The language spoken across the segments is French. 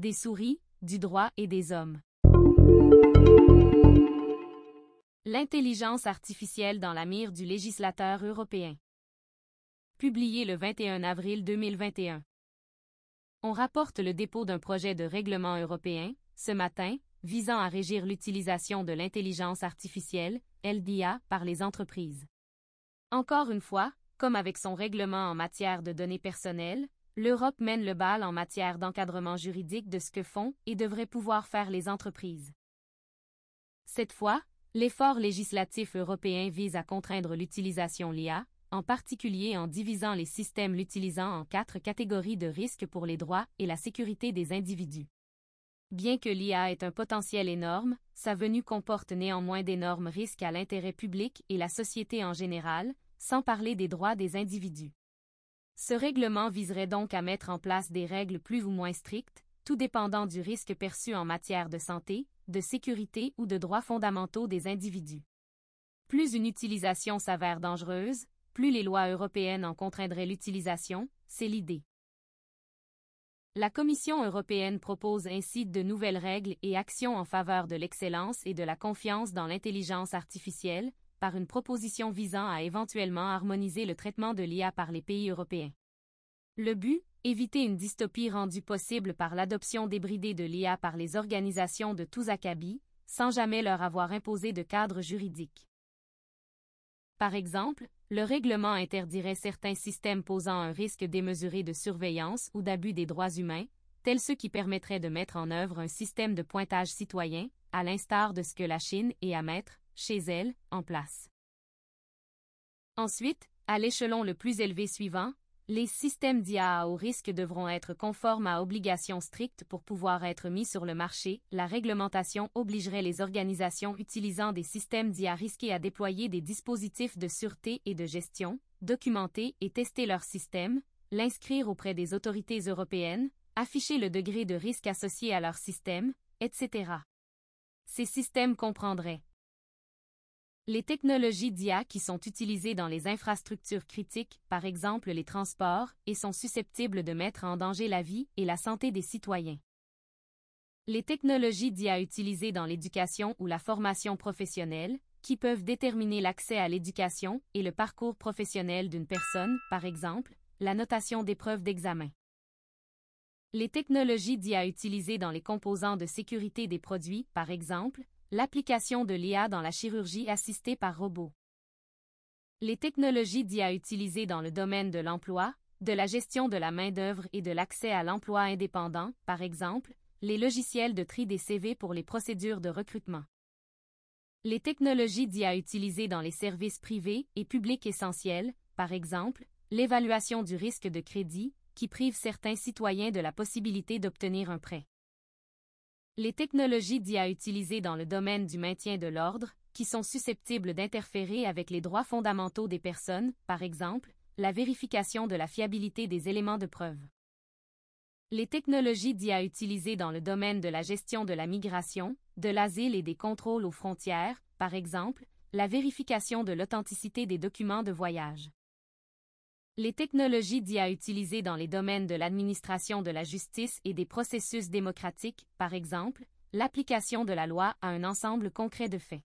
des souris, du droit et des hommes. L'intelligence artificielle dans la mire du législateur européen. Publié le 21 avril 2021. On rapporte le dépôt d'un projet de règlement européen, ce matin, visant à régir l'utilisation de l'intelligence artificielle, LDA, par les entreprises. Encore une fois, comme avec son règlement en matière de données personnelles, l'Europe mène le bal en matière d'encadrement juridique de ce que font et devraient pouvoir faire les entreprises. Cette fois, l'effort législatif européen vise à contraindre l'utilisation l'IA, en particulier en divisant les systèmes l'utilisant en quatre catégories de risques pour les droits et la sécurité des individus. Bien que l'IA ait un potentiel énorme, sa venue comporte néanmoins d'énormes risques à l'intérêt public et la société en général, sans parler des droits des individus. Ce règlement viserait donc à mettre en place des règles plus ou moins strictes, tout dépendant du risque perçu en matière de santé, de sécurité ou de droits fondamentaux des individus. Plus une utilisation s'avère dangereuse, plus les lois européennes en contraindraient l'utilisation, c'est l'idée. La Commission européenne propose ainsi de nouvelles règles et actions en faveur de l'excellence et de la confiance dans l'intelligence artificielle, par une proposition visant à éventuellement harmoniser le traitement de l'IA par les pays européens. Le but Éviter une dystopie rendue possible par l'adoption débridée de l'IA par les organisations de tous acabits, sans jamais leur avoir imposé de cadre juridique. Par exemple, le règlement interdirait certains systèmes posant un risque démesuré de surveillance ou d'abus des droits humains, tels ceux qui permettraient de mettre en œuvre un système de pointage citoyen, à l'instar de ce que la Chine est à mettre, chez elle, en place. Ensuite, à l'échelon le plus élevé suivant, les systèmes d'IA à haut risque devront être conformes à obligations strictes pour pouvoir être mis sur le marché. La réglementation obligerait les organisations utilisant des systèmes d'IA risqués à déployer des dispositifs de sûreté et de gestion, documenter et tester leur système, l'inscrire auprès des autorités européennes, afficher le degré de risque associé à leur système, etc. Ces systèmes comprendraient les technologies d'IA qui sont utilisées dans les infrastructures critiques, par exemple les transports, et sont susceptibles de mettre en danger la vie et la santé des citoyens. Les technologies d'IA utilisées dans l'éducation ou la formation professionnelle, qui peuvent déterminer l'accès à l'éducation et le parcours professionnel d'une personne, par exemple, la notation d'épreuves d'examen. Les technologies d'IA utilisées dans les composants de sécurité des produits, par exemple, L'application de l'IA dans la chirurgie assistée par robot. Les technologies d'IA utilisées dans le domaine de l'emploi, de la gestion de la main-d'œuvre et de l'accès à l'emploi indépendant, par exemple, les logiciels de tri des CV pour les procédures de recrutement. Les technologies d'IA utilisées dans les services privés et publics essentiels, par exemple, l'évaluation du risque de crédit, qui prive certains citoyens de la possibilité d'obtenir un prêt les technologies d'IA utilisées dans le domaine du maintien de l'ordre, qui sont susceptibles d'interférer avec les droits fondamentaux des personnes, par exemple, la vérification de la fiabilité des éléments de preuve. Les technologies d'IA utilisées dans le domaine de la gestion de la migration, de l'asile et des contrôles aux frontières, par exemple, la vérification de l'authenticité des documents de voyage. Les technologies d'IA utilisées dans les domaines de l'administration de la justice et des processus démocratiques, par exemple, l'application de la loi à un ensemble concret de faits.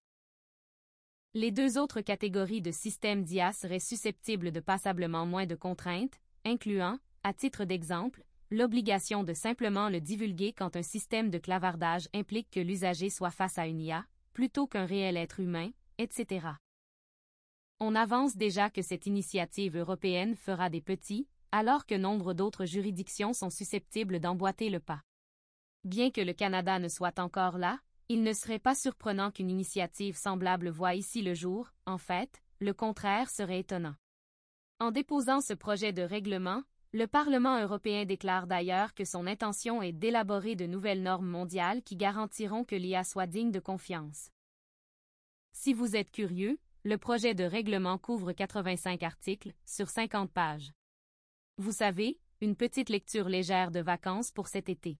Les deux autres catégories de systèmes d'IA seraient susceptibles de passablement moins de contraintes, incluant, à titre d'exemple, l'obligation de simplement le divulguer quand un système de clavardage implique que l'usager soit face à une IA, plutôt qu'un réel être humain, etc. On avance déjà que cette initiative européenne fera des petits, alors que nombre d'autres juridictions sont susceptibles d'emboîter le pas. Bien que le Canada ne soit encore là, il ne serait pas surprenant qu'une initiative semblable voie ici le jour, en fait, le contraire serait étonnant. En déposant ce projet de règlement, le Parlement européen déclare d'ailleurs que son intention est d'élaborer de nouvelles normes mondiales qui garantiront que l'IA soit digne de confiance. Si vous êtes curieux, le projet de règlement couvre 85 articles, sur 50 pages. Vous savez, une petite lecture légère de vacances pour cet été.